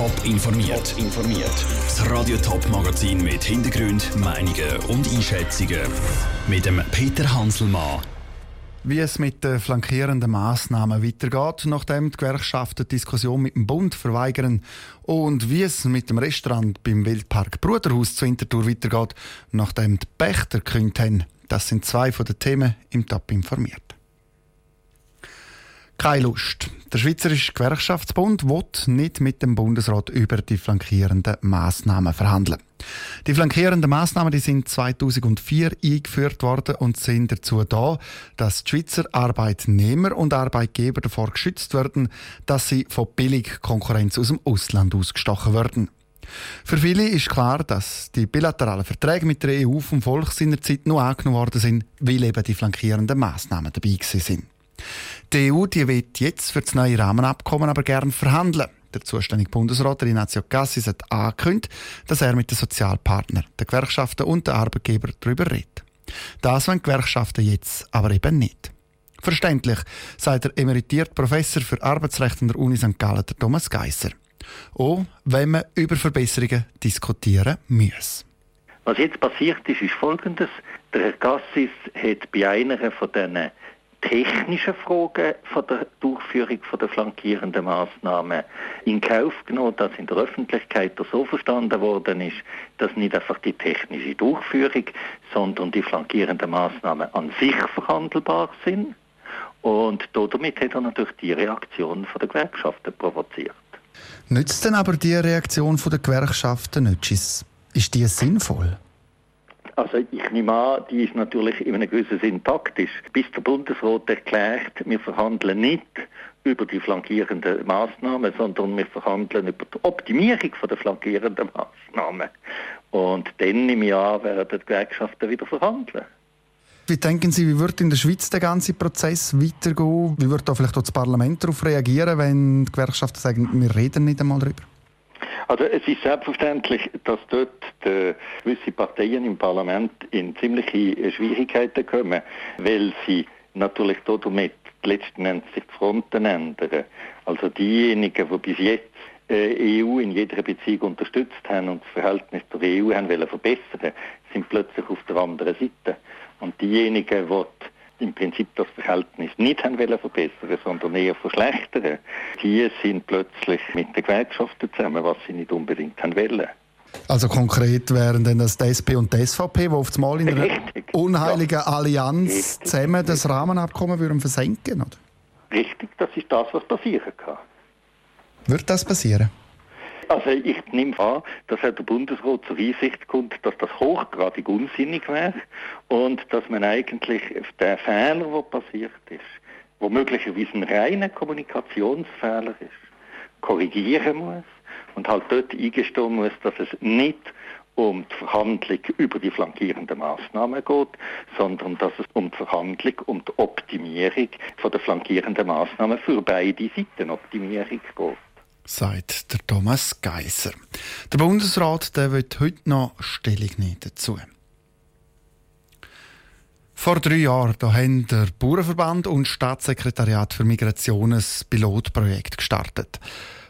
Top informiert. informiert. Das Radio Top Magazin mit Hintergrund, Meinungen und Einschätzungen mit dem Peter Hanselmann. Wie es mit den flankierenden Massnahmen weitergeht, nachdem die Gewerkschaften die Diskussion mit dem Bund verweigern und wie es mit dem Restaurant beim Wildpark Bruderhaus zu Winterthur weitergeht, nachdem die Pächter gekündigt haben. Das sind zwei von den Themen im Top informiert. Keine Lust. Der Schweizerische Gewerkschaftsbund will nicht mit dem Bundesrat über die flankierenden Massnahmen verhandeln. Die flankierenden Massnahmen die sind 2004 eingeführt worden und sind dazu da, dass die Schweizer Arbeitnehmer und Arbeitgeber davor geschützt werden, dass sie von Billigkonkurrenz aus dem Ausland ausgestochen werden. Für viele ist klar, dass die bilateralen Verträge mit der EU vom Volk seinerzeit nur angenommen worden sind, weil eben die flankierenden Massnahmen dabei sind. Die EU die will jetzt für das neue Rahmenabkommen aber gerne verhandeln. Der zuständige Bundesrat Ignazio Cassis hat angekündigt, dass er mit den Sozialpartnern, den Gewerkschaften und den Arbeitgebern darüber redet. Das wollen Gewerkschaften jetzt aber eben nicht. Verständlich, sagt der emeritierte Professor für Arbeitsrecht an der Uni St. Gallen, der Thomas Geisser. Auch wenn man über Verbesserungen diskutieren muss. Was jetzt passiert ist, ist folgendes. Der Herr Gassis hat bei einer von diesen technischen Fragen von der Durchführung von der flankierenden Maßnahmen in Kauf genommen, dass in der Öffentlichkeit so verstanden worden ist, dass nicht einfach die technische Durchführung, sondern die flankierenden Maßnahmen an sich verhandelbar sind. Und damit hat er natürlich die Reaktion von der Gewerkschaften provoziert. Nützt denn aber die Reaktion von der Gewerkschaften nicht? Ist die sinnvoll? Also ich nehme an, die ist natürlich in einem gewissen Sinn taktisch. Bis der Bundesrat erklärt, wir verhandeln nicht über die flankierenden Maßnahmen, sondern wir verhandeln über die Optimierung der flankierenden Maßnahmen. Und dann im Jahr werden die Gewerkschaften wieder verhandeln. Wie denken Sie, wie wird in der Schweiz der ganze Prozess weitergehen? Wie wird da vielleicht auch das Parlament darauf reagieren, wenn die Gewerkschaften sagen, wir reden nicht einmal darüber? Also es ist selbstverständlich, dass dort die, gewisse Parteien im Parlament in ziemliche Schwierigkeiten kommen, weil sie natürlich damit letzten Endes sich die Fronten ändern. Also diejenigen, die bis jetzt äh, EU in jeder Beziehung unterstützt haben und das Verhältnis zur EU haben wollen verbessern, sind plötzlich auf der anderen Seite. Und diejenigen, die im Prinzip das Verhältnis nicht haben wollen verbessern, sondern eher verschlechtern, die sind plötzlich mit den Gewerkschaften zusammen, was sie nicht unbedingt haben wollen. Also konkret wären dann das die SP und die SVP, die auf einmal in einer Richtig. unheiligen ja. Allianz Richtig. zusammen das Rahmenabkommen würden versenken, oder? Richtig, das ist das, was passieren kann. Wird das passieren? Also ich nehme an, dass der Bundesrat zur Einsicht kommt, dass das hochgradig unsinnig wäre und dass man eigentlich der Fehler, der passiert ist, wo möglicherweise ein reiner Kommunikationsfehler ist, korrigieren muss und halt dort eingestehen muss, dass es nicht um die Verhandlung über die flankierenden Maßnahmen geht, sondern dass es um die Verhandlung, um die Optimierung von der flankierenden Maßnahmen für beide Seiten Optimierung geht sagt der Thomas Geiser. Der Bundesrat der wird heute noch Stellung nehmen dazu. Vor drei Jahren da haben der Bauernverband und das Staatssekretariat für Migration ein Pilotprojekt gestartet.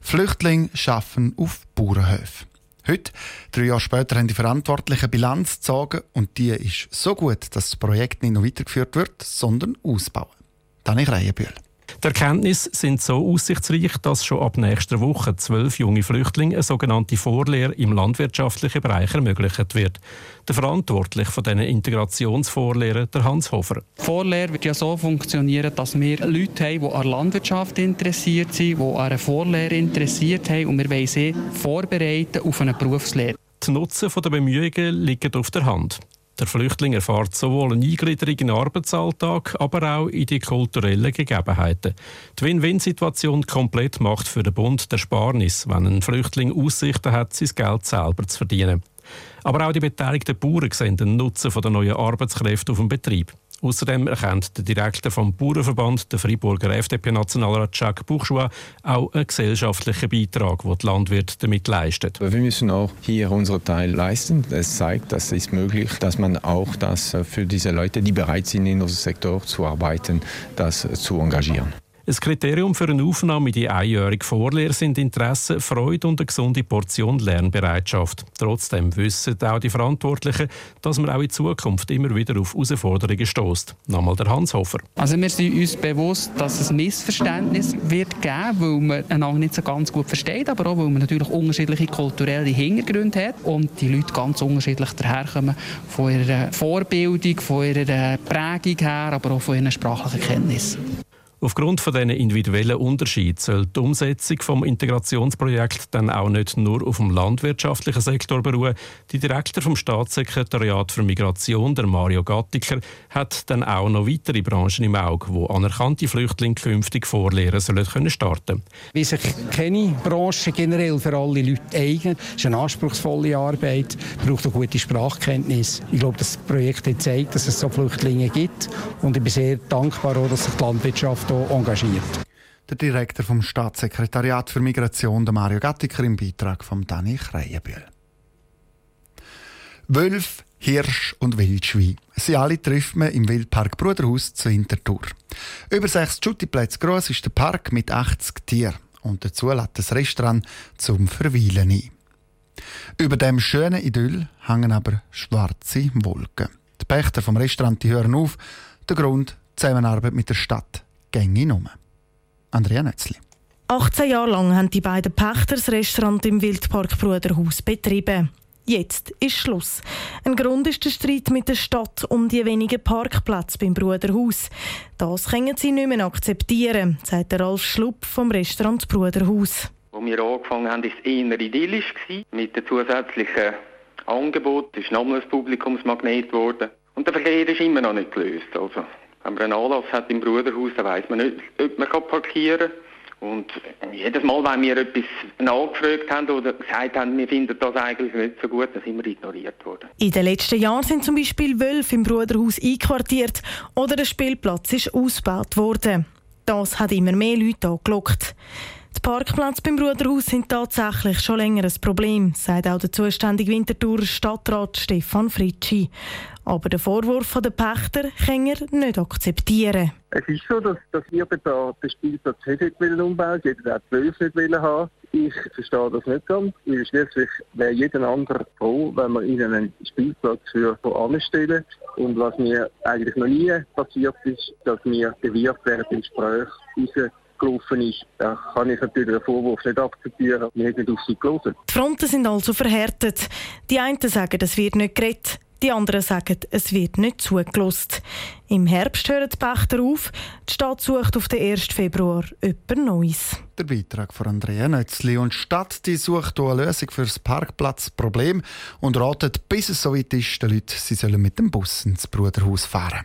Flüchtlinge schaffen auf Bauernhöfen. Heute, drei Jahre später, haben die Verantwortlichen Bilanz gezogen und die ist so gut, dass das Projekt nicht noch weitergeführt wird, sondern ausbauen. Dann ich Reihenbühl. Die Erkenntnisse sind so aussichtsreich, dass schon ab nächster Woche zwölf junge Flüchtlinge eine sogenannte Vorlehre im landwirtschaftlichen Bereich ermöglicht wird. Der Verantwortliche von diesen Integrationsvorlehren, der Hans Hofer. Die Vorlehre wird ja so funktionieren, dass wir Leute haben, die an Landwirtschaft interessiert sind, die an einer Vorlehre interessiert sind und wir wollen sie vorbereiten auf eine Berufslehre. Die Nutzen der Bemühungen liegen auf der Hand. Der Flüchtling erfährt sowohl eine Eingliederung in den Arbeitsalltag, aber auch in die kulturellen Gegebenheiten. Die Win-Win-Situation komplett macht für den Bund der Sparnis, wenn ein Flüchtling Aussichten hat, sein Geld selber zu verdienen. Aber auch die beteiligten Bauern sehen den Nutzen der neuen Arbeitskräfte auf dem Betrieb. Außerdem erkennt der Direktor vom Bauernverband, der Freiburger FDP-Nationalrat Jacques Bourgeois, auch einen gesellschaftlichen Beitrag, den die Landwirte damit leisten. Wir müssen auch hier unseren Teil leisten. Es zeigt, dass es möglich dass man auch das für diese Leute, die bereit sind, in unserem Sektor zu arbeiten, das zu engagieren. Ein Kriterium für eine Aufnahme in die einjährige Vorlehre sind Interesse, Freude und eine gesunde Portion Lernbereitschaft. Trotzdem wissen auch die Verantwortlichen, dass man auch in Zukunft immer wieder auf Herausforderungen stößt. Nochmal der Hans Hofer. Also wir sind uns bewusst, dass es Missverständnis wird geben, weil man einander nicht so ganz gut versteht, aber auch weil man natürlich unterschiedliche kulturelle Hintergründe hat und die Leute ganz unterschiedlich daherkommen von ihrer Vorbildung, von ihrer Prägung her, aber auch von ihren sprachlichen Kenntnissen. Aufgrund von diesen individuellen Unterschieden soll die Umsetzung des Integrationsprojekts dann auch nicht nur auf dem landwirtschaftlichen Sektor beruhen. Die Direktor vom Staatssekretariat für Migration, der Mario Gattiker, hat dann auch noch weitere Branchen im Auge, wo anerkannte Flüchtlinge künftig Vorlehren sollen können starten. Wie sich keine Branche generell für alle Leute eignet, ist eine anspruchsvolle Arbeit, braucht eine gute Sprachkenntnis. Ich glaube, das Projekt hat gezeigt, dass es so Flüchtlinge gibt und ich bin sehr dankbar, auch, dass sich die Landwirtschaft hier engagiert. Der Direktor vom Staatssekretariat für Migration, der Mario Gattiker, im Beitrag von Dani Kreienbühl. Wölf, Hirsch und Wildschwein. Sie alle trifft man im Wildpark Bruderhaus zu Winterthur. Über sechs Schuttiplätze groß ist der Park mit 80 Tieren und dazu lädt das Restaurant zum Verweilen ein. Über dem schönen Idyll hängen aber schwarze Wolken. Die Pächter vom Restaurant die hören auf. Der Grund Zusammenarbeit mit der Stadt gänge um. Andrea Nötzli. 18 Jahre lang haben die beiden Pächter das Restaurant im Wildpark Bruderhaus betrieben. Jetzt ist Schluss. Ein Grund ist der Streit mit der Stadt um die wenigen Parkplätze beim Bruderhaus. Das können sie nicht mehr akzeptieren, sagt der Ralf Schlupp vom Restaurant Bruderhaus. Als wir angefangen haben, war es eher idyllisch. Mit den zusätzlichen Angeboten ist nochmal ein Publikumsmagnet geworden. Und der Verkehr ist immer noch nicht gelöst. Also wenn man einen Anlass hat im Bruderhaus, dann weiss man nicht, ob man parkieren kann. Und jedes Mal, wenn wir etwas nachgefragt haben oder gesagt haben, wir finden das eigentlich nicht so gut, dann sind wir ignoriert worden. In den letzten Jahren sind zum Beispiel Wölfe im Bruderhaus einquartiert oder der Spielplatz ist ausgebaut worden. Das hat immer mehr Leute angelockt. Die Parkplätze beim Bruderhaus sind tatsächlich schon länger ein Problem, sagt auch der zuständige Winterthurer Stadtrat Stefan Fritschi. Aber den Vorwurf der Pächter kann er nicht akzeptieren. Es ist so, dass, dass wir den Spielplatz nicht umbauen wollen, jeder hat zwölf nicht haben Ich verstehe das nicht ganz, weil schließlich wäre jeder andere froh, wenn wir ihnen einen Spielplatz für anstellen. Und was mir eigentlich noch nie passiert ist, dass wir Wirt während dem Gespräch gelaufen ist, da kann ich natürlich den Vorwurf nicht akzeptieren. Wir haben nicht auf sie gelesen. Die Fronten sind also verhärtet. Die einen sagen, es wird nicht geredet. Die anderen sagen, es wird nicht zugelost. Im Herbst hören die Pächter auf. Die Stadt sucht auf den 1. Februar etwas Neues. Der Beitrag von Andrea Nötzli. Und die Stadt die sucht hier eine Lösung für das Parkplatzproblem und ratet, bis es soweit ist, den Leuten, sie sollen mit dem Bus ins Bruderhaus fahren.